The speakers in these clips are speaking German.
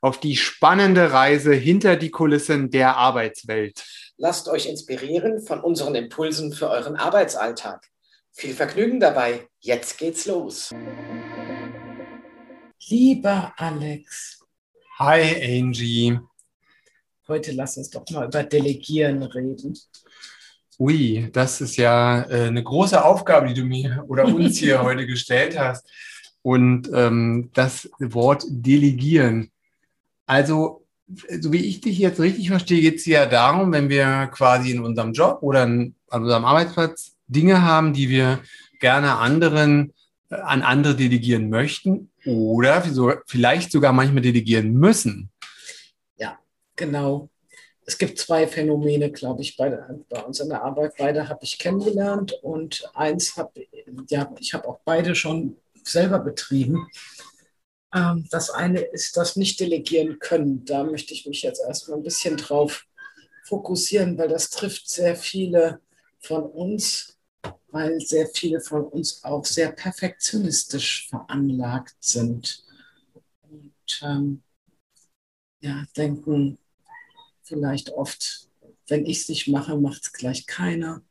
auf die spannende Reise hinter die Kulissen der Arbeitswelt. Lasst euch inspirieren von unseren Impulsen für euren Arbeitsalltag. Viel Vergnügen dabei. Jetzt geht's los. Lieber Alex. Hi Angie. Heute lass uns doch mal über Delegieren reden. Ui, das ist ja äh, eine große Aufgabe, die du mir oder uns hier heute gestellt hast. Und ähm, das Wort Delegieren. Also, so wie ich dich jetzt richtig verstehe, geht es ja darum, wenn wir quasi in unserem Job oder an unserem Arbeitsplatz Dinge haben, die wir gerne anderen äh, an andere delegieren möchten oder vielleicht sogar manchmal delegieren müssen. Ja, genau. Es gibt zwei Phänomene, glaube ich, bei, bei uns in der Arbeit. Beide habe ich kennengelernt und eins habe, ja, ich habe auch beide schon selber betrieben. Ähm, das eine ist das nicht delegieren können. Da möchte ich mich jetzt erstmal ein bisschen drauf fokussieren, weil das trifft sehr viele von uns, weil sehr viele von uns auch sehr perfektionistisch veranlagt sind und ähm, ja, denken vielleicht oft, wenn ich es nicht mache, macht es gleich keiner.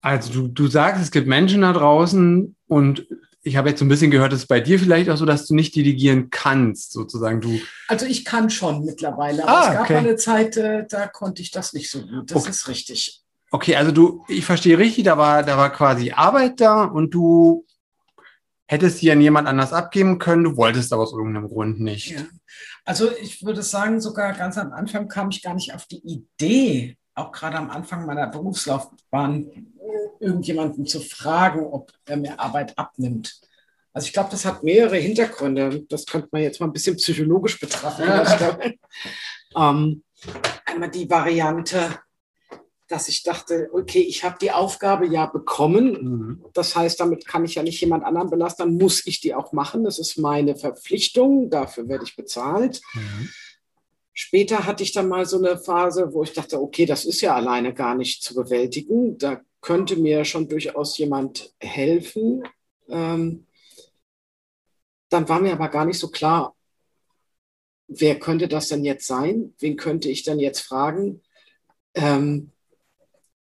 Also du, du sagst, es gibt Menschen da draußen und ich habe jetzt so ein bisschen gehört, dass es bei dir vielleicht auch so, dass du nicht delegieren kannst, sozusagen. Du also ich kann schon mittlerweile, aber ah, es gab okay. eine Zeit, äh, da konnte ich das nicht so gut. Das okay. ist richtig. Okay, also du, ich verstehe richtig, da war, da war quasi Arbeit da und du hättest sie an jemand anders abgeben können, du wolltest aber aus irgendeinem Grund nicht. Ja. Also ich würde sagen, sogar ganz am Anfang kam ich gar nicht auf die Idee, auch gerade am Anfang meiner Berufslaufbahn, irgendjemanden zu fragen, ob er mir Arbeit abnimmt. Also ich glaube, das hat mehrere Hintergründe. Das könnte man jetzt mal ein bisschen psychologisch betrachten. ähm, einmal die Variante, dass ich dachte, okay, ich habe die Aufgabe ja bekommen. Mhm. Das heißt, damit kann ich ja nicht jemand anderen belasten, dann muss ich die auch machen. Das ist meine Verpflichtung, dafür werde ich bezahlt. Mhm. Später hatte ich dann mal so eine Phase, wo ich dachte, okay, das ist ja alleine gar nicht zu bewältigen. Da könnte mir schon durchaus jemand helfen. Ähm, dann war mir aber gar nicht so klar, wer könnte das denn jetzt sein? Wen könnte ich denn jetzt fragen? Ähm,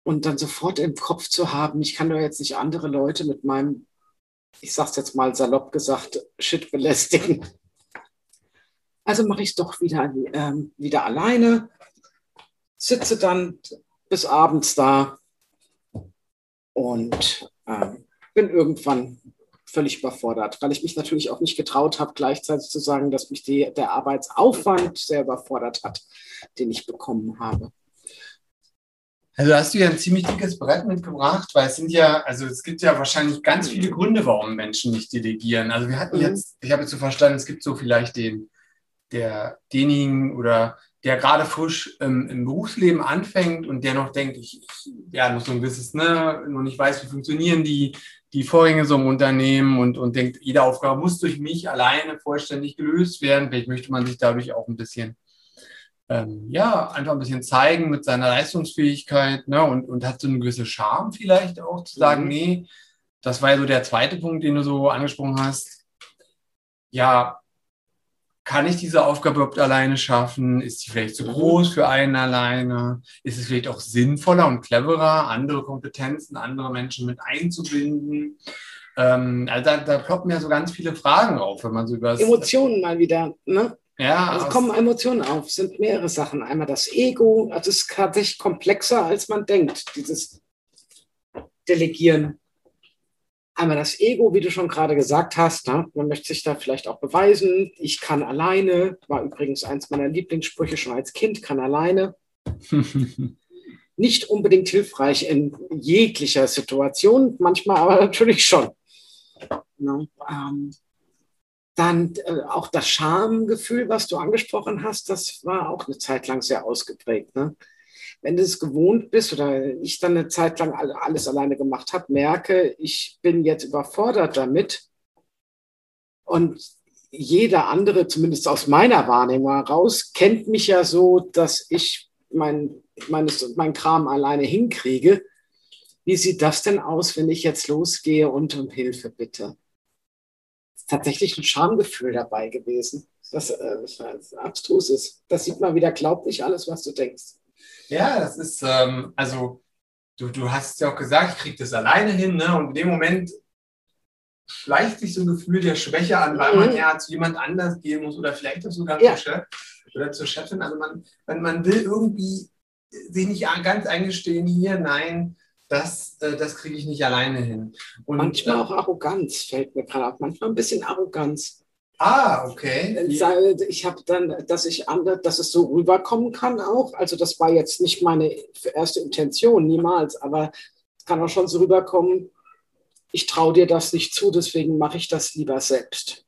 und dann sofort im Kopf zu haben, ich kann doch jetzt nicht andere Leute mit meinem, ich sag's jetzt mal salopp gesagt, Shit belästigen. Also mache ich es doch wieder, ähm, wieder alleine, sitze dann bis abends da und ähm, bin irgendwann völlig überfordert, weil ich mich natürlich auch nicht getraut habe, gleichzeitig zu sagen, dass mich die, der Arbeitsaufwand sehr überfordert hat, den ich bekommen habe. Also hast du ja ein ziemlich dickes Brett mitgebracht, weil es sind ja, also es gibt ja wahrscheinlich ganz viele Gründe, warum Menschen nicht delegieren. Also wir hatten mhm. jetzt, ich habe jetzt so verstanden, es gibt so vielleicht den, der, denjenigen oder der gerade frisch ähm, im Berufsleben anfängt und der noch denkt, ich, ich ja, noch so ein gewisses, ne, noch nicht weiß, wie funktionieren die, die Vorgänge so im Unternehmen und, und denkt, jede Aufgabe muss durch mich alleine vollständig gelöst werden. Vielleicht möchte man sich dadurch auch ein bisschen, ähm, ja, einfach ein bisschen zeigen mit seiner Leistungsfähigkeit, ne, und, und hat so eine gewisse Charme vielleicht auch zu sagen, mhm. nee, das war ja so der zweite Punkt, den du so angesprochen hast. Ja, kann ich diese Aufgabe überhaupt alleine schaffen? Ist sie vielleicht zu groß für einen alleine? Ist es vielleicht auch sinnvoller und cleverer, andere Kompetenzen, andere Menschen mit einzubinden? Ähm, also da, da ploppen ja so ganz viele Fragen auf, wenn man so über Emotionen mal wieder, ne? Ja. Also kommen Emotionen auf, es sind mehrere Sachen. Einmal das Ego, es ist tatsächlich komplexer, als man denkt, dieses Delegieren einmal das Ego, wie du schon gerade gesagt hast. Ne? Man möchte sich da vielleicht auch beweisen. Ich kann alleine, war übrigens eins meiner Lieblingssprüche schon als Kind, kann alleine. Nicht unbedingt hilfreich in jeglicher Situation, manchmal aber natürlich schon. Ne? Ähm, dann äh, auch das Schamgefühl, was du angesprochen hast, das war auch eine Zeit lang sehr ausgeprägt. Ne? Wenn du es gewohnt bist oder ich dann eine Zeit lang alles alleine gemacht habe, merke, ich bin jetzt überfordert damit. Und jeder andere, zumindest aus meiner Wahrnehmung heraus, kennt mich ja so, dass ich mein, meines, mein Kram alleine hinkriege. Wie sieht das denn aus, wenn ich jetzt losgehe und um Hilfe bitte? Ist tatsächlich ein Schamgefühl dabei gewesen, das, äh, das abstrus ist. Das sieht man wieder, glaub nicht alles, was du denkst. Ja, das ist, ähm, also du, du hast ja auch gesagt, ich kriege das alleine hin, ne? Und in dem Moment schleicht sich so ein Gefühl der Schwäche an, weil mhm. man ja zu jemand anders gehen muss oder vielleicht auch sogar ja. zur Chef oder zur Chefin. Also man, man, man will irgendwie sich nicht ganz eingestehen, hier, nein, das, äh, das kriege ich nicht alleine hin. Und, manchmal äh, auch Arroganz fällt mir gerade auf. Manchmal ein bisschen Arroganz. Ah, okay. Ich habe dann, dass ich anders, dass es so rüberkommen kann auch. Also das war jetzt nicht meine erste Intention, niemals, aber es kann auch schon so rüberkommen, ich traue dir das nicht zu, deswegen mache ich das lieber selbst.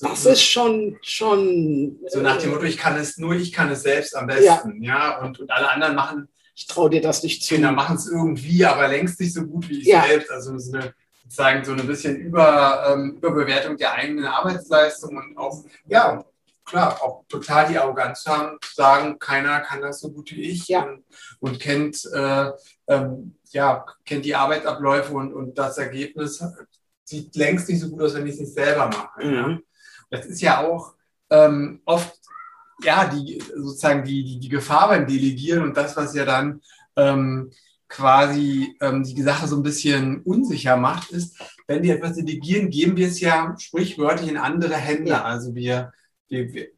Das ist schon, schon. So nach dem Motto, ich kann es nur, ich kann es selbst am besten, ja, ja? Und, und alle anderen machen. Ich traue dir das nicht zu. Kinder machen es irgendwie, aber längst nicht so gut wie ich ja. selbst. Also so eine, sozusagen so ein bisschen Über, ähm, Überbewertung der eigenen Arbeitsleistung und auch, ja, klar, auch total die Arroganz haben, zu sagen, keiner kann das so gut wie ich ja. und, und, kennt, äh, ähm, ja, kennt die Arbeitsabläufe und, und das Ergebnis sieht längst nicht so gut aus, wenn ich es nicht selber mache. Mhm. Ja. Das ist ja auch ähm, oft ja, die, sozusagen die, die, die Gefahr beim Delegieren und das, was ja dann ähm, quasi ähm, die Sache so ein bisschen unsicher macht, ist, wenn wir etwas delegieren, geben wir es ja sprichwörtlich in andere Hände. Ja. Also wir, wir, wir,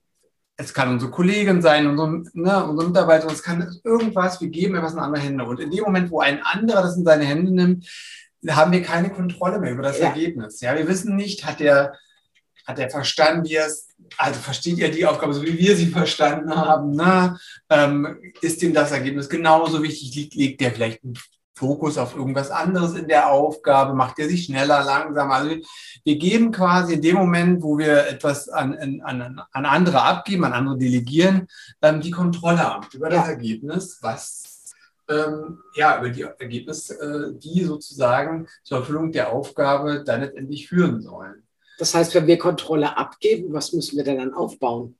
es kann unsere Kollegin sein, unsere, ne, unsere Mitarbeiter, es kann irgendwas, wir geben etwas in andere Hände. Und in dem Moment, wo ein anderer das in seine Hände nimmt, haben wir keine Kontrolle mehr über das ja. Ergebnis. Ja, wir wissen nicht, hat der, hat der verstanden, wie er es, also versteht er die Aufgabe so, wie wir sie verstanden haben? Ne? Ähm, ist ihm das Ergebnis genauso wichtig? Liegt, legt der vielleicht einen Fokus auf irgendwas anderes in der Aufgabe? Macht er sich schneller, langsamer? Also wir geben quasi in dem Moment, wo wir etwas an, an, an andere abgeben, an andere delegieren, ähm, die Kontrolle über das Ergebnis, was ähm, ja, über die Ergebnisse, äh, die sozusagen zur Erfüllung der Aufgabe dann letztendlich führen sollen. Das heißt, wenn wir Kontrolle abgeben, was müssen wir denn dann aufbauen?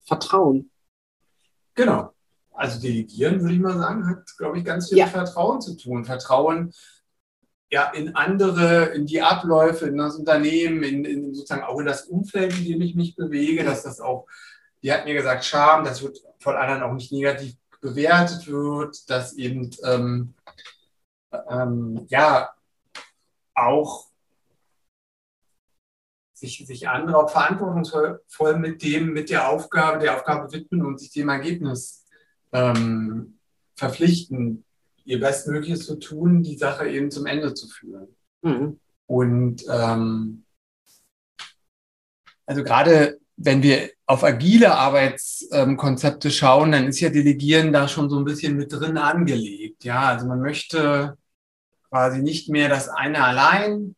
Vertrauen. Genau. Also delegieren, würde ich mal sagen, hat, glaube ich, ganz viel ja. mit Vertrauen zu tun. Vertrauen ja, in andere, in die Abläufe, in das Unternehmen, in, in sozusagen auch in das Umfeld, in dem ich mich bewege, dass das auch, die hat mir gesagt, Scham, das wird von anderen auch nicht negativ bewertet wird, dass eben ähm, ähm, ja auch sich, sich andere auch verantwortungsvoll mit dem, mit der Aufgabe, der Aufgabe widmen und sich dem Ergebnis ähm, verpflichten, ihr Bestmögliches zu tun, die Sache eben zum Ende zu führen. Mhm. Und ähm, also gerade wenn wir auf agile Arbeitskonzepte schauen, dann ist ja Delegieren da schon so ein bisschen mit drin angelegt. Ja, also man möchte quasi nicht mehr das eine allein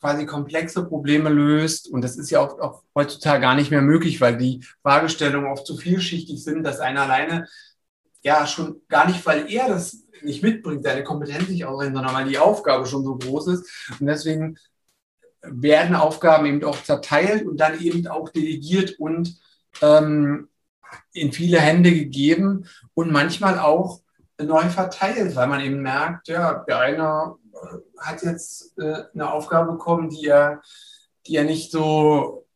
quasi komplexe Probleme löst. Und das ist ja auch, auch heutzutage gar nicht mehr möglich, weil die Fragestellungen oft zu vielschichtig sind, dass einer alleine ja schon gar nicht, weil er das nicht mitbringt, seine Kompetenz nicht ausreicht, sondern weil die Aufgabe schon so groß ist. Und deswegen werden Aufgaben eben auch zerteilt und dann eben auch delegiert und ähm, in viele Hände gegeben und manchmal auch neu verteilt, weil man eben merkt, ja, der eine hat jetzt äh, eine Aufgabe bekommen, die er, die er nicht so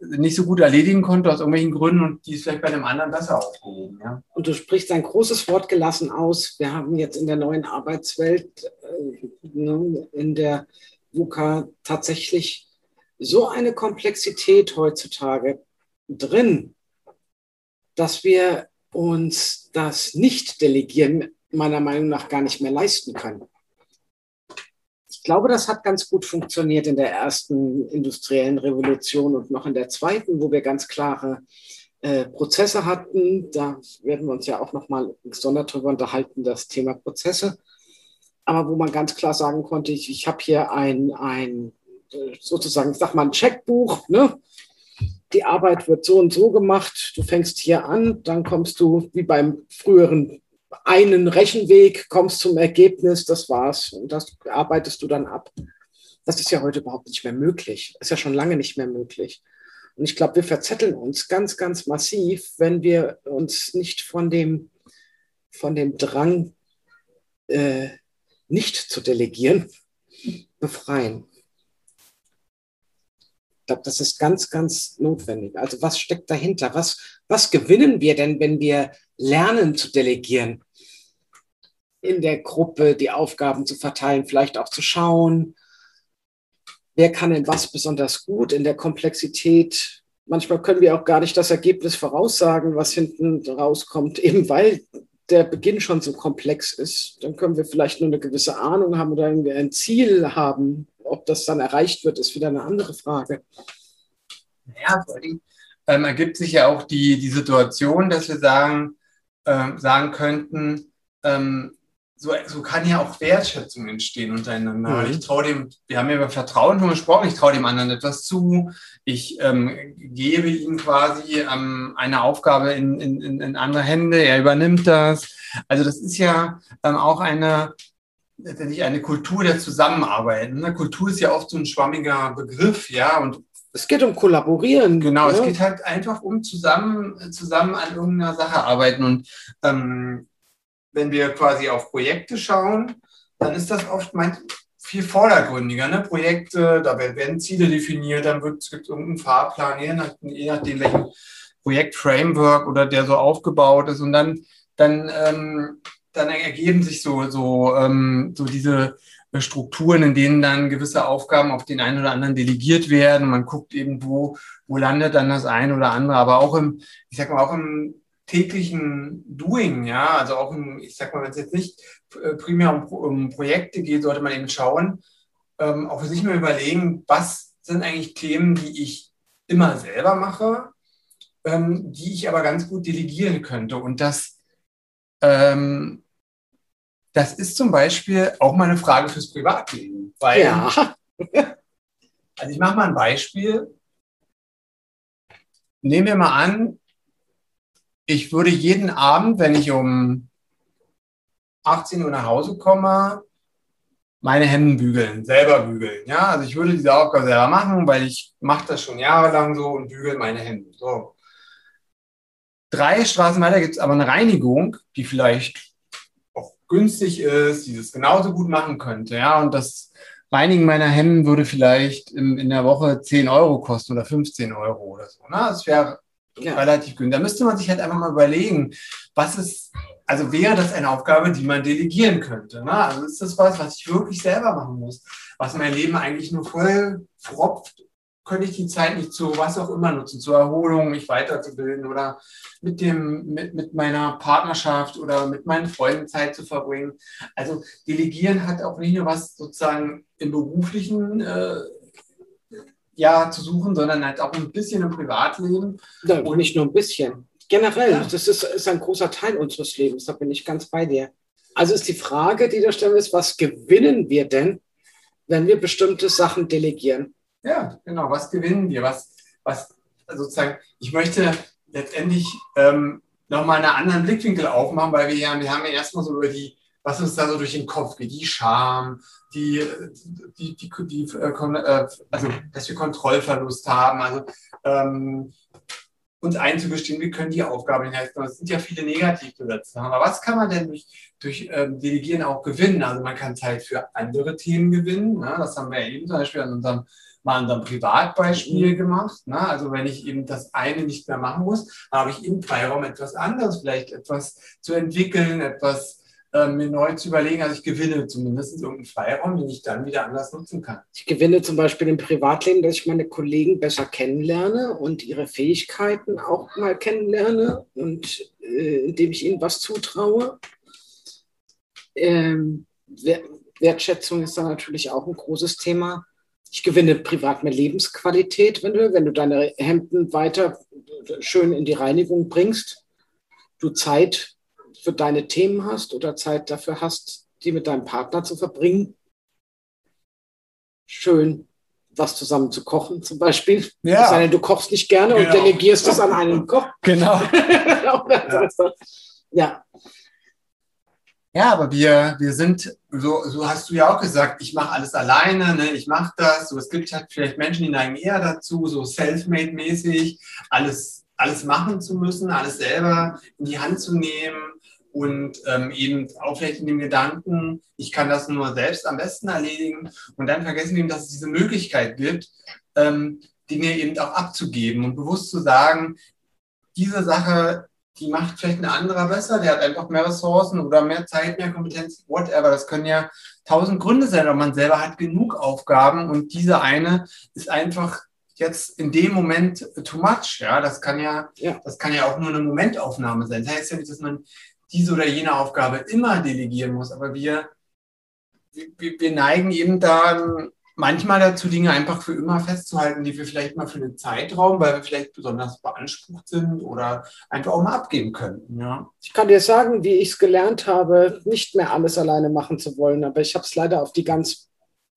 nicht so gut erledigen konnte aus irgendwelchen Gründen und die ist vielleicht bei dem anderen besser aufgehoben. Ja. Und du sprichst ein großes Wort gelassen aus. Wir haben jetzt in der neuen Arbeitswelt, äh, ne, in der VUCA tatsächlich so eine Komplexität heutzutage drin, dass wir uns das Nicht-Delegieren meiner Meinung nach gar nicht mehr leisten können ich glaube, das hat ganz gut funktioniert in der ersten industriellen Revolution und noch in der zweiten, wo wir ganz klare äh, Prozesse hatten. Da werden wir uns ja auch noch mal gesondert darüber unterhalten, das Thema Prozesse. Aber wo man ganz klar sagen konnte, ich, ich habe hier ein, ein sozusagen, ich sag mal, ein Checkbuch, ne? Die Arbeit wird so und so gemacht, du fängst hier an, dann kommst du wie beim früheren einen Rechenweg, kommst zum Ergebnis, das war's. Und das arbeitest du dann ab. Das ist ja heute überhaupt nicht mehr möglich. Ist ja schon lange nicht mehr möglich. Und ich glaube, wir verzetteln uns ganz, ganz massiv, wenn wir uns nicht von dem, von dem Drang, äh, nicht zu delegieren, befreien. Glaube, das ist ganz, ganz notwendig. Also was steckt dahinter? Was, was gewinnen wir denn, wenn wir lernen zu delegieren? In der Gruppe die Aufgaben zu verteilen, vielleicht auch zu schauen, wer kann denn was besonders gut in der Komplexität. Manchmal können wir auch gar nicht das Ergebnis voraussagen, was hinten rauskommt, eben weil der Beginn schon so komplex ist. Dann können wir vielleicht nur eine gewisse Ahnung haben oder ein Ziel haben. Ob das dann erreicht wird, ist wieder eine andere Frage. Ja, vor allem ähm, ergibt sich ja auch die, die Situation, dass wir sagen, äh, sagen könnten, ähm, so, so kann ja auch Wertschätzung entstehen untereinander. Mhm. Ich traue dem, wir haben ja über Vertrauen schon gesprochen, ich traue dem anderen etwas zu, ich ähm, gebe ihm quasi ähm, eine Aufgabe in, in, in andere Hände, er übernimmt das. Also das ist ja ähm, auch eine, letztendlich eine Kultur der Zusammenarbeit. Ne? Kultur ist ja oft so ein schwammiger Begriff, ja, und es geht um Kollaborieren. Genau, ja. es geht halt einfach um zusammen, zusammen an irgendeiner Sache arbeiten. Und ähm, wenn wir quasi auf Projekte schauen, dann ist das oft viel vordergründiger. Ne? Projekte, da werden Ziele definiert, dann wird es irgendeinen Fahrplan, je, nach, je nachdem, welchen Projektframework oder der so aufgebaut ist. Und dann, dann, ähm, dann ergeben sich so, so, ähm, so diese Strukturen, in denen dann gewisse Aufgaben auf den einen oder anderen delegiert werden. Man guckt eben, wo, wo landet dann das eine oder andere. Aber auch im, ich sag mal, auch im täglichen Doing, ja, also auch, im, ich sag mal, wenn es jetzt nicht äh, primär um, um, Projekte geht, sollte man eben schauen, ähm, auch für sich mal überlegen, was sind eigentlich Themen, die ich immer selber mache, ähm, die ich aber ganz gut delegieren könnte. Und das, ähm, das ist zum Beispiel auch mal eine Frage fürs Privatleben. Weil, ja. also ich mache mal ein Beispiel. Nehmen wir mal an, ich würde jeden Abend, wenn ich um 18 Uhr nach Hause komme, meine Hemden bügeln, selber bügeln. Ja, also ich würde diese Aufgabe selber machen, weil ich mache das schon jahrelang so und bügel meine Hemden. So. Drei Straßen weiter gibt es aber eine Reinigung, die vielleicht günstig ist, die das genauso gut machen könnte. Ja, und das Reinigen meiner Hemden würde vielleicht in, in der Woche 10 Euro kosten oder 15 Euro oder so. Ne? Das wäre ja. relativ günstig. Da müsste man sich halt einfach mal überlegen, was ist, also wäre das eine Aufgabe, die man delegieren könnte. Ne? Also ist das was, was ich wirklich selber machen muss, was mein Leben eigentlich nur voll fropft, könnte ich die Zeit nicht zu was auch immer nutzen, zur Erholung, mich weiterzubilden oder mit dem, mit, mit meiner Partnerschaft oder mit meinen Freunden Zeit zu verbringen. Also delegieren hat auch nicht nur was sozusagen im beruflichen äh, ja zu suchen, sondern halt auch ein bisschen im Privatleben. Ja, und nicht nur ein bisschen. Generell, ja. das ist, ist ein großer Teil unseres Lebens, da bin ich ganz bei dir. Also ist die Frage, die da stellen ist, was gewinnen wir denn, wenn wir bestimmte Sachen delegieren? Ja, genau, was gewinnen wir? Was, was sozusagen, ich möchte letztendlich ähm, nochmal einen anderen Blickwinkel aufmachen, weil wir ja, wir haben ja erstmal so über die, was uns da so durch den Kopf geht, die Scham, die, die, die, die äh, äh, also dass wir Kontrollverlust haben, also ähm, uns einzugestehen, wir können die Aufgabe nicht leisten. Das sind ja viele Negativbesätze. Aber was kann man denn durch, durch ähm, Delegieren auch gewinnen? Also man kann Zeit für andere Themen gewinnen. Ne? Das haben wir ja eben zum Beispiel an unserem, mal unserem Privatbeispiel gemacht. Ne? Also wenn ich eben das eine nicht mehr machen muss, habe ich im Freiraum etwas anderes, vielleicht etwas zu entwickeln, etwas äh, mir neu zu überlegen. Also ich gewinne zumindest irgendeinen Freiraum, den ich dann wieder anders nutzen kann. Ich gewinne zum Beispiel im Privatleben, dass ich meine Kollegen besser kennenlerne und ihre Fähigkeiten auch mal kennenlerne und äh, indem ich ihnen was zutraue. Ähm, Wertschätzung ist da natürlich auch ein großes Thema. Ich gewinne privat mehr Lebensqualität, wenn du, wenn du deine Hemden weiter schön in die Reinigung bringst, du Zeit für deine Themen hast oder Zeit dafür hast, die mit deinem Partner zu verbringen. Schön. was zusammen zu kochen, zum Beispiel. Ja. Es sei denn, du kochst nicht gerne und Genau. delegierst das an einen Koch. Genau. ja. Ja, aber wir, wir sind, so, so hast du ja auch gesagt, ich mache alles alleine, ne? ich mache das. So, es gibt halt vielleicht Menschen, die neigen eher dazu, so self-made-mäßig, alles, alles machen zu müssen, alles selber in die Hand zu nehmen und ähm, eben auch vielleicht in dem Gedanken, ich kann das nur selbst am besten erledigen. Und dann vergessen wir eben, dass es diese Möglichkeit gibt, ähm, Dinge eben auch abzugeben und bewusst zu sagen, diese Sache die macht vielleicht ein anderer besser, der hat einfach mehr Ressourcen oder mehr Zeit, mehr Kompetenz, whatever. Das können ja tausend Gründe sein, aber man selber hat genug Aufgaben und diese eine ist einfach jetzt in dem Moment too much. Ja, das kann ja, Ja. das kann ja auch nur eine Momentaufnahme sein. Das heißt ja nicht, dass man diese oder jene Aufgabe immer delegieren muss, aber wir, wir, wir neigen eben da manchmal dazu, Dinge einfach für immer festzuhalten, die wir vielleicht mal für einen Zeitraum, weil wir vielleicht besonders beansprucht sind oder einfach auch mal abgeben könnten. Ja. Ich kann dir sagen, wie ich es gelernt habe, nicht mehr alles alleine machen zu wollen, aber ich habe es leider auf die ganz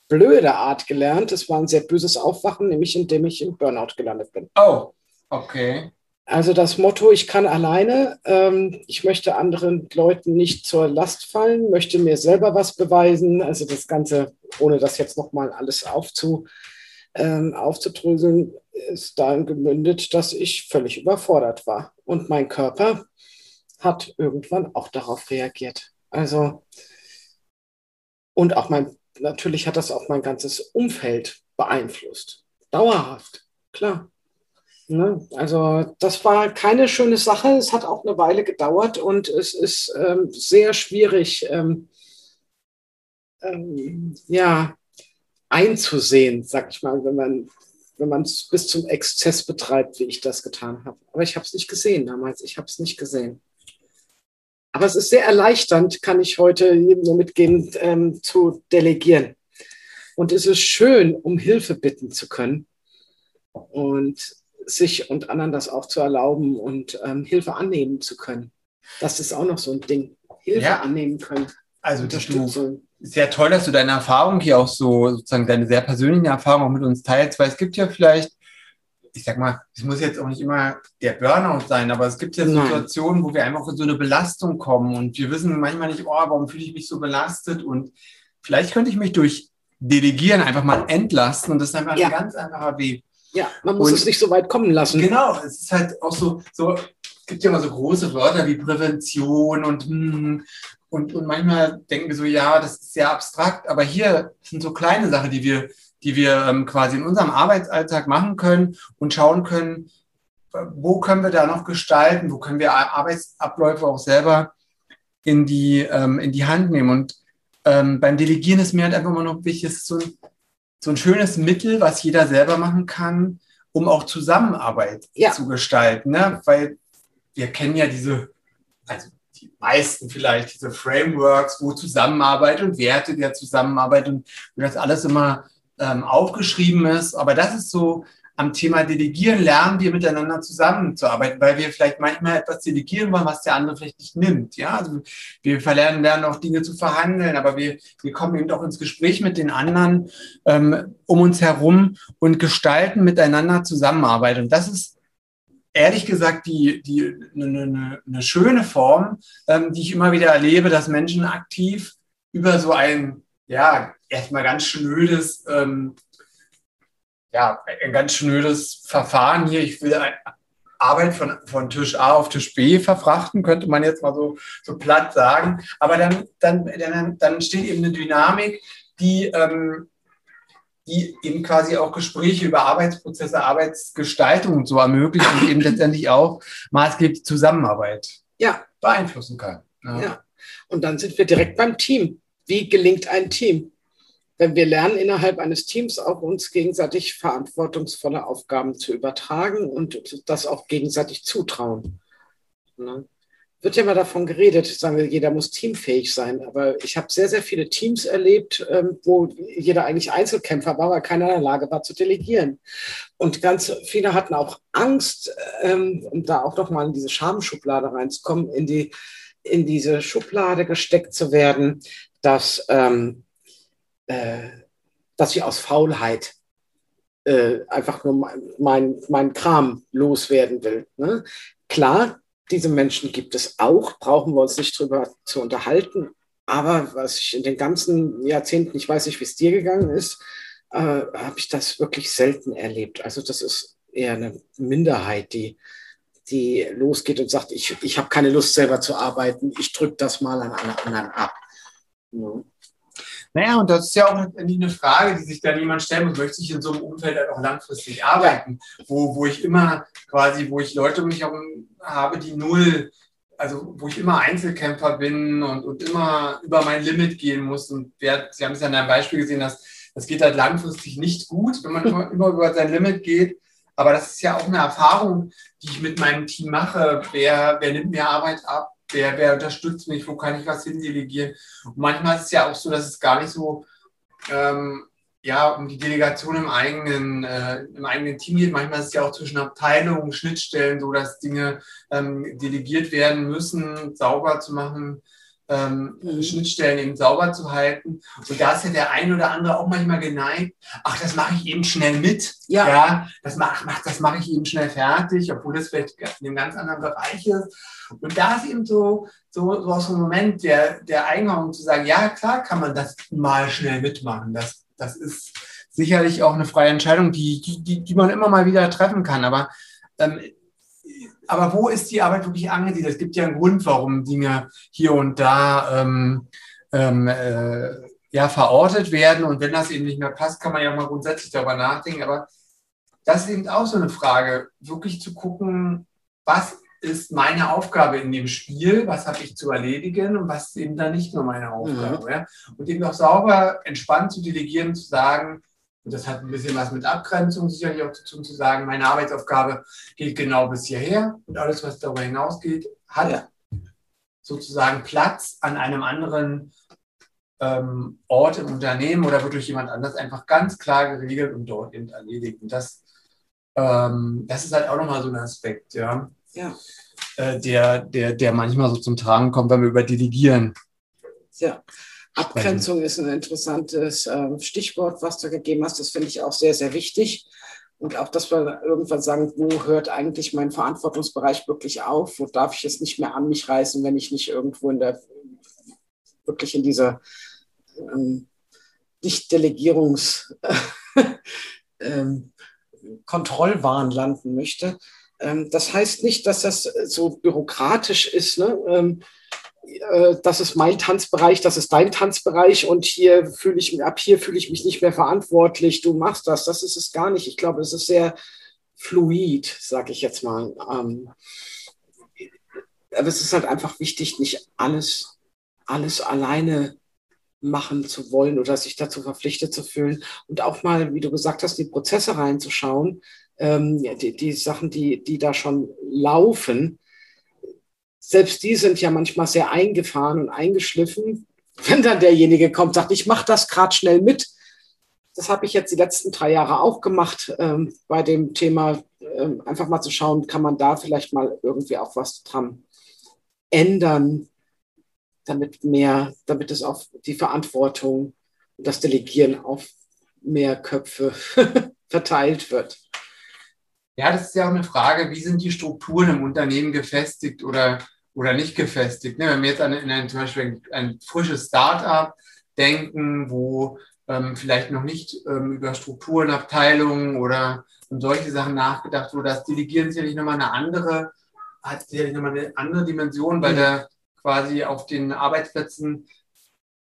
blöde Art gelernt. Es war ein sehr böses Aufwachen, nämlich indem ich im Burnout gelandet bin. Oh, okay. Also das Motto, ich kann alleine, ähm, ich möchte anderen Leuten nicht zur Last fallen, möchte mir selber was beweisen. Also das Ganze, ohne das jetzt nochmal alles aufzu, ähm, aufzudröseln, ist darin gemündet, dass ich völlig überfordert war. Und mein Körper hat irgendwann auch darauf reagiert. Also, und auch mein, natürlich hat das auch mein ganzes Umfeld beeinflusst. Dauerhaft, klar. Ne? Also das war keine schöne Sache. Es hat auch eine Weile gedauert und es ist ähm, sehr schwierig, ähm, ähm, ja, einzusehen, sag ich mal, wenn man wenn man es bis zum Exzess betreibt, wie ich das getan habe. Aber ich habe es nicht gesehen damals. Ich habe es nicht gesehen. Aber es ist sehr erleichternd, kann ich heute jedem nur mitgeben, ähm, zu delegieren. Und es ist schön, um Hilfe bitten zu können und sich und anderen das auch zu erlauben und ähm, Hilfe annehmen zu können. Das ist auch noch so ein Ding. Hilfe Ja. annehmen können. Also Unterstützung. sehr toll, dass du deine Erfahrung hier auch so, sozusagen deine sehr persönlichen Erfahrungen auch mit uns teilst, weil es gibt ja vielleicht, ich sag mal, es muss jetzt auch nicht immer der Burnout sein, aber es gibt ja Nein. Situationen, wo wir einfach in so eine Belastung kommen und wir wissen manchmal nicht, oh, warum fühle ich mich so belastet und vielleicht könnte ich mich durch Delegieren einfach mal entlasten und das ist einfach Ja. ein ganz einfacher Weg. Ja, man muss Und- es nicht so weit kommen lassen. Genau, es ist halt auch so, so es gibt ja immer so große Wörter wie Prävention und, hm, und, und manchmal denken wir so, ja, das ist sehr abstrakt, aber hier sind so kleine Sachen, die wir, die wir ähm, quasi in unserem Arbeitsalltag machen können und schauen können, wo können wir da noch gestalten, wo können wir Ar- Arbeitsabläufe auch selber in die, ähm, in die Hand nehmen. Und ähm, beim Delegieren ist mir halt einfach immer noch wichtig, es ist so ein, so ein schönes Mittel, was jeder selber machen kann, um auch Zusammenarbeit Ja. zu gestalten. Ne? Weil wir kennen ja diese, also die meisten vielleicht, diese Frameworks, wo Zusammenarbeit und Werte der Zusammenarbeit und wo das alles immer ähm, aufgeschrieben ist. Aber das ist so am Thema Delegieren lernen wir miteinander zusammenzuarbeiten, weil wir vielleicht manchmal etwas delegieren wollen, was der andere vielleicht nicht nimmt. Ja, also wir verlernen lernen auch Dinge zu verhandeln, aber wir, wir kommen eben auch ins Gespräch mit den anderen ähm, um uns herum und gestalten miteinander Zusammenarbeit. Und das ist ehrlich gesagt die, die, eine, eine, eine schöne Form, ähm, die ich immer wieder erlebe, dass Menschen aktiv über so ein, ja, erstmal ganz schnödes, ähm, ja, ein ganz schnödes Verfahren hier. Ich will Arbeit von, von Tisch A auf Tisch B verfrachten, könnte man jetzt mal so, so platt sagen. Aber dann, dann, dann, dann entsteht eben eine Dynamik, die, ähm, die eben quasi auch Gespräche über Arbeitsprozesse, Arbeitsgestaltung und so ermöglicht und eben letztendlich auch maßgeblich Zusammenarbeit Ja, beeinflussen kann. ne? Ja. Und dann sind wir direkt beim Team. Wie gelingt ein Team? Wenn wir lernen, innerhalb eines Teams auch uns gegenseitig verantwortungsvolle Aufgaben zu übertragen und das auch gegenseitig zutrauen. Ne? Wird ja immer davon geredet, sagen wir, jeder muss teamfähig sein. Aber ich habe sehr, sehr viele Teams erlebt, ähm, wo jeder eigentlich Einzelkämpfer war, weil keiner in der Lage war zu delegieren. Und ganz viele hatten auch Angst, ähm, um da auch nochmal in diese Schamschublade reinzukommen, in die in diese Schublade gesteckt zu werden, dass, ähm, äh, dass sie aus Faulheit äh, einfach nur mein, mein, mein Kram loswerden will. Ne? Klar, diese Menschen gibt es auch, brauchen wir uns nicht drüber zu unterhalten. Aber was ich in den ganzen Jahrzehnten, ich weiß nicht, wie es dir gegangen ist, äh, habe ich das wirklich selten erlebt. Also das ist eher eine Minderheit, die, die losgeht und sagt, ich, ich habe keine Lust selber zu arbeiten, ich drücke das mal an alle anderen ab. Ja. Naja, und das ist ja auch eine Frage, die sich dann jemand stellen muss, möchte ich in so einem Umfeld halt auch langfristig arbeiten, wo, wo ich immer quasi, wo ich Leute um mich herum habe, die null, also wo ich immer Einzelkämpfer bin und, und immer über mein Limit gehen muss. Und wer, Sie haben es ja in einem Beispiel gesehen, dass das geht halt langfristig nicht gut, wenn man immer, immer über sein Limit geht. Aber das ist ja auch eine Erfahrung, die ich mit meinem Team mache. Wer, wer nimmt mir Arbeit ab? Wer, wer unterstützt mich, wo kann ich was hindelegieren. Und manchmal ist es ja auch so, dass es gar nicht so ähm, ja, um die Delegation im eigenen, äh, im eigenen Team geht. Manchmal ist es ja auch zwischen Abteilungen, Schnittstellen so, dass Dinge ähm, delegiert werden müssen, sauber zu machen ähm, mhm. Schnittstellen eben sauber zu halten. Und da ist ja der ein oder andere auch manchmal geneigt, ach, das mache ich eben schnell mit. Ja. ja das mache mach, das mach ich eben schnell fertig, obwohl das vielleicht in einem ganz anderen Bereich ist. Und da ist eben so, so, so aus dem Moment der, der Eingang zu sagen, ja, klar kann man das mal schnell mitmachen. Das, das ist sicherlich auch eine freie Entscheidung, die, die, die man immer mal wieder treffen kann. Aber ähm, aber wo ist die Arbeit wirklich angesiedelt? Es gibt ja einen Grund, warum Dinge hier und da ähm, ähm, äh, ja, verortet werden. Und wenn das eben nicht mehr passt, kann man ja mal grundsätzlich darüber nachdenken. Aber das ist eben auch so eine Frage, wirklich zu gucken, was ist meine Aufgabe in dem Spiel, was habe ich zu erledigen und was ist eben dann nicht nur meine Aufgabe. Mhm. Ja? Und eben auch sauber, entspannt zu delegieren, zu sagen, und das hat ein bisschen was mit Abgrenzung sicherlich auch zu tun, zu sagen, meine Arbeitsaufgabe geht genau bis hierher und alles, was darüber hinausgeht, hat ja. sozusagen Platz an einem anderen ähm, Ort im Unternehmen oder wird durch jemand anders einfach ganz klar geregelt und dort eben erledigt. Und das, ähm, das ist halt auch nochmal so ein Aspekt, ja. ja. Äh, der, der, der manchmal so zum Tragen kommt, wenn wir über Delegieren ja. Abgrenzung ist ein interessantes äh, Stichwort, was du gegeben hast. Das finde ich auch sehr, sehr wichtig. Und auch, dass wir irgendwann sagen, wo hört eigentlich mein Verantwortungsbereich wirklich auf? Wo darf ich es nicht mehr an mich reißen, wenn ich nicht irgendwo in der, wirklich in dieser ähm, Nicht-Delegierungs- ähm, Kontrollwahn landen möchte. Ähm, das heißt nicht, dass das so bürokratisch ist. Ne? Ähm, äh, das ist mein Tanzbereich, das ist dein Tanzbereich und hier fühle ich ab hier fühle ich mich nicht mehr verantwortlich, du machst das. Das ist es gar nicht. Ich glaube, es ist sehr fluid, sage ich jetzt mal. Ähm, aber es ist halt einfach wichtig, nicht alles, alles alleine machen zu wollen oder sich dazu verpflichtet zu fühlen und auch mal, wie du gesagt hast, die Prozesse reinzuschauen, ähm, die, die Sachen, die, die da schon laufen, selbst die sind ja manchmal sehr eingefahren und eingeschliffen. Wenn dann derjenige kommt, sagt, ich mache das gerade schnell mit. Das habe ich jetzt die letzten drei Jahre auch gemacht ähm, bei dem Thema, ähm, einfach mal zu schauen, kann man da vielleicht mal irgendwie auch was dran ändern, damit mehr, damit es auf die Verantwortung und das Delegieren auf mehr Köpfe verteilt wird. Ja, das ist ja auch eine Frage, wie sind die Strukturen im Unternehmen gefestigt oder oder nicht gefestigt. Ne? Wenn wir jetzt an, in ein, zum Beispiel ein, frisches Start-up denken, wo ähm, vielleicht noch nicht ähm, über Strukturen, Abteilungen oder um solche Sachen nachgedacht wurde, das Delegieren sicherlich nochmal eine andere, hat sicherlich nochmal eine andere Dimension, weil mhm. da quasi auf den Arbeitsplätzen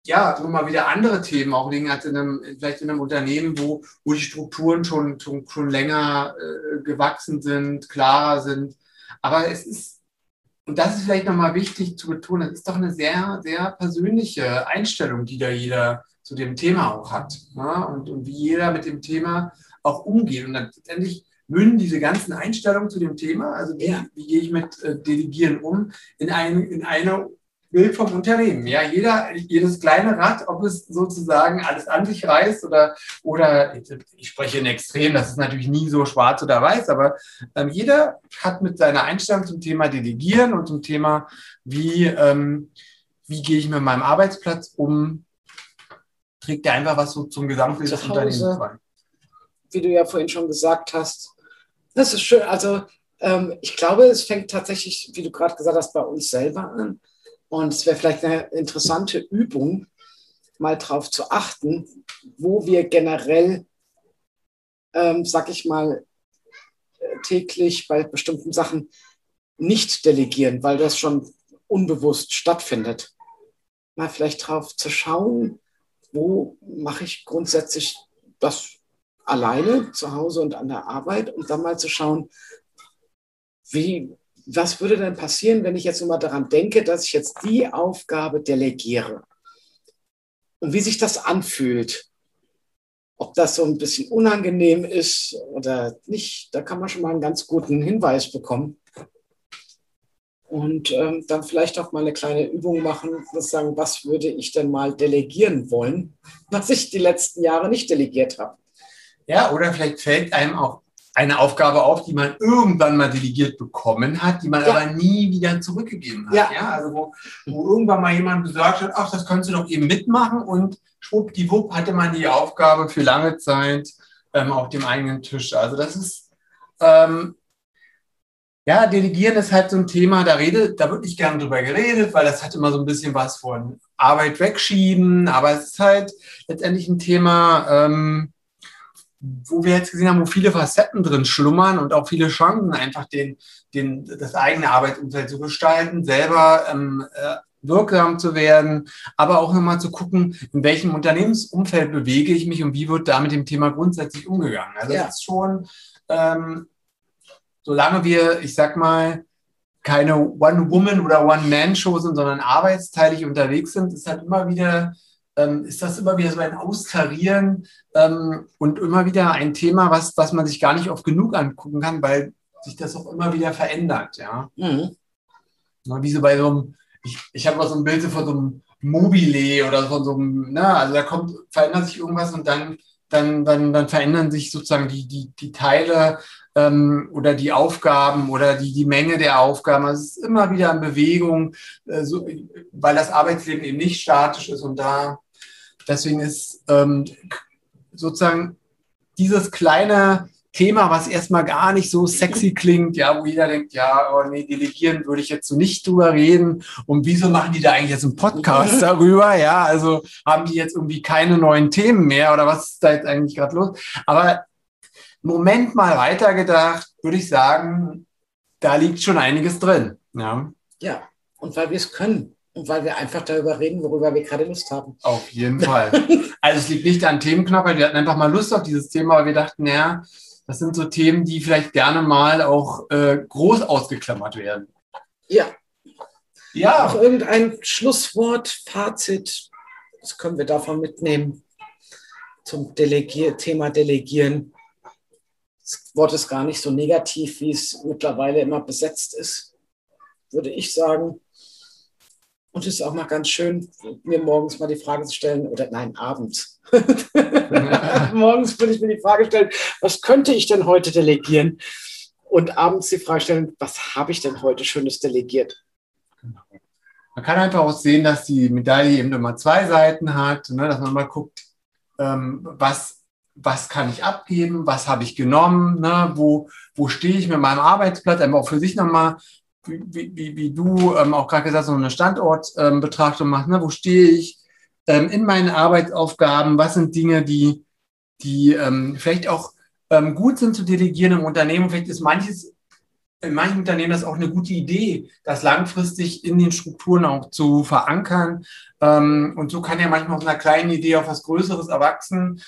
ja, nochmal wieder andere Themen auch liegen als in einem, vielleicht in einem Unternehmen, wo, wo die Strukturen schon, schon, schon länger äh, gewachsen sind, klarer sind. Aber es ist und das ist vielleicht nochmal wichtig zu betonen, das ist doch eine sehr, sehr persönliche Einstellung, die da jeder zu dem Thema auch hat. Ja? Und, und wie jeder mit dem Thema auch umgeht. Und dann letztendlich münden diese ganzen Einstellungen zu dem Thema, also wie, ja. wie gehe ich mit äh, Delegieren um, in, ein, in eine Bild vom Unternehmen. Ja, jeder, jedes kleine Rad, ob es sozusagen alles an sich reißt oder, oder ich spreche in Extrem, das ist natürlich nie so schwarz oder weiß, aber ähm, jeder hat mit seiner Einstellung zum Thema Delegieren und zum Thema, wie, ähm, wie gehe ich mit meinem Arbeitsplatz um, trägt er einfach was so zum Gesamtbild des Unternehmens bei. wie du ja vorhin schon gesagt hast. Das ist schön. Also ähm, ich glaube, es fängt tatsächlich, wie du gerade gesagt hast, bei uns selber an. Und es wäre vielleicht eine interessante Übung, mal darauf zu achten, wo wir generell, ähm, sag ich mal, täglich bei bestimmten Sachen nicht delegieren, weil das schon unbewusst stattfindet. Mal vielleicht darauf zu schauen, wo mache ich grundsätzlich das alleine zu Hause und an der Arbeit und dann mal zu schauen, wie, was würde denn passieren, wenn ich jetzt nur mal daran denke, dass ich jetzt die Aufgabe delegiere und wie sich das anfühlt. Ob das so ein bisschen unangenehm ist oder nicht, da kann man schon mal einen ganz guten Hinweis bekommen. Und ähm, dann vielleicht auch mal eine kleine Übung machen, sagen, was würde ich denn mal delegieren wollen, was ich die letzten Jahre nicht delegiert habe. Ja, oder vielleicht fällt einem auch eine Aufgabe auf, die man irgendwann mal delegiert bekommen hat, die man ja. aber nie wieder zurückgegeben hat. Ja. ja? Also wo, wo, irgendwann mal jemand gesagt hat, ach, das könntest du doch eben mitmachen und schwuppdiwupp hatte man die Aufgabe für lange Zeit ähm, auf dem eigenen Tisch. Also das ist, ähm, ja, Delegieren ist halt so ein Thema, da, rede, da wird nicht gern drüber geredet, weil das hat immer so ein bisschen was von Arbeit wegschieben, aber es ist halt letztendlich ein Thema, ähm, wo wir jetzt gesehen haben, wo viele Facetten drin schlummern und auch viele Chancen, einfach den, den, das eigene Arbeitsumfeld zu gestalten, selber ähm, äh, wirksam zu werden, aber auch nochmal zu gucken, in welchem Unternehmensumfeld bewege ich mich und wie wird da mit dem Thema grundsätzlich umgegangen. Also ja. das ist schon, ähm, solange wir, ich sag mal, keine One-Woman- oder One-Man-Show sind, sondern arbeitsteilig unterwegs sind, ist halt immer wieder ähm, ist das immer wieder so ein Austarieren ähm, und immer wieder ein Thema, was, was man sich gar nicht oft genug angucken kann, weil sich das auch immer wieder verändert. Ja? Mhm. Wie so bei so einem, ich, ich habe mal so ein Bild von so einem Mobile oder von so einem, na, also da kommt, verändert sich irgendwas und dann, dann, dann, dann verändern sich sozusagen die, die, die Teile ähm, oder die Aufgaben oder die, die Menge der Aufgaben. Also es ist immer wieder in Bewegung, äh, so, weil das Arbeitsleben eben nicht statisch ist und da deswegen ist ähm, sozusagen dieses kleine Thema, was erstmal gar nicht so sexy klingt, ja, wo jeder denkt, ja, oh nee, delegieren würde ich jetzt so nicht drüber reden. Und wieso machen die da eigentlich jetzt einen Podcast darüber? Ja, also haben die jetzt irgendwie keine neuen Themen mehr oder was ist da jetzt eigentlich gerade los? Aber Moment mal weitergedacht, würde ich sagen, da liegt schon einiges drin. Ja, ja und weil wir es können. Und weil wir einfach darüber reden, worüber wir gerade Lust haben. Auf jeden Fall. also es liegt nicht an Themenknappheit. Wir hatten einfach mal Lust auf dieses Thema, aber wir dachten, naja, das sind so Themen, die vielleicht gerne mal auch äh, groß ausgeklammert werden. Ja. Ja. Auch irgendein Schlusswort, Fazit, das können wir davon mitnehmen zum Delegier Thema Delegieren das Wort ist gar nicht so negativ, wie es mittlerweile immer besetzt ist, würde ich sagen. Und es ist auch mal ganz schön, mir morgens mal die Frage zu stellen, oder nein, abends. morgens würde ich mir die Frage stellen, was könnte ich denn heute delegieren? Und abends die Frage stellen, was habe ich denn heute Schönes delegiert? Genau. Man kann einfach auch sehen, dass die Medaille eben immer zwei Seiten hat, ne? dass man mal guckt, ähm, was was kann ich abgeben, was habe ich genommen, ne? wo, wo stehe ich mit meinem Arbeitsplatz, einfach auch für sich nochmal, wie, wie, wie du ähm, auch gerade gesagt hast, so eine Standortbetrachtung ähm, machst, ne? wo stehe ich ähm, in meinen Arbeitsaufgaben, was sind Dinge, die, die ähm, vielleicht auch ähm, gut sind zu delegieren im Unternehmen, vielleicht ist manches in manchen Unternehmen das auch eine gute Idee, das langfristig in den Strukturen auch zu verankern. Ähm, und so kann ja manchmal aus einer kleinen Idee auf was Größeres erwachsen,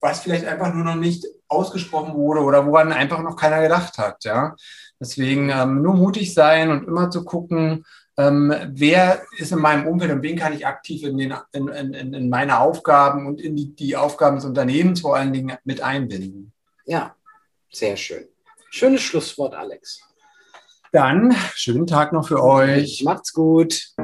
was vielleicht einfach nur noch nicht ausgesprochen wurde oder woran einfach noch keiner gedacht hat. Ja? Deswegen ähm, nur mutig sein und immer zu gucken, ähm, wer ist in meinem Umfeld und wen kann ich aktiv in, den, in, in, in meine Aufgaben und in die, die Aufgaben des Unternehmens vor allen Dingen mit einbinden. Ja, sehr schön. Schönes Schlusswort, Alex. Dann schönen Tag noch für euch. Macht's gut.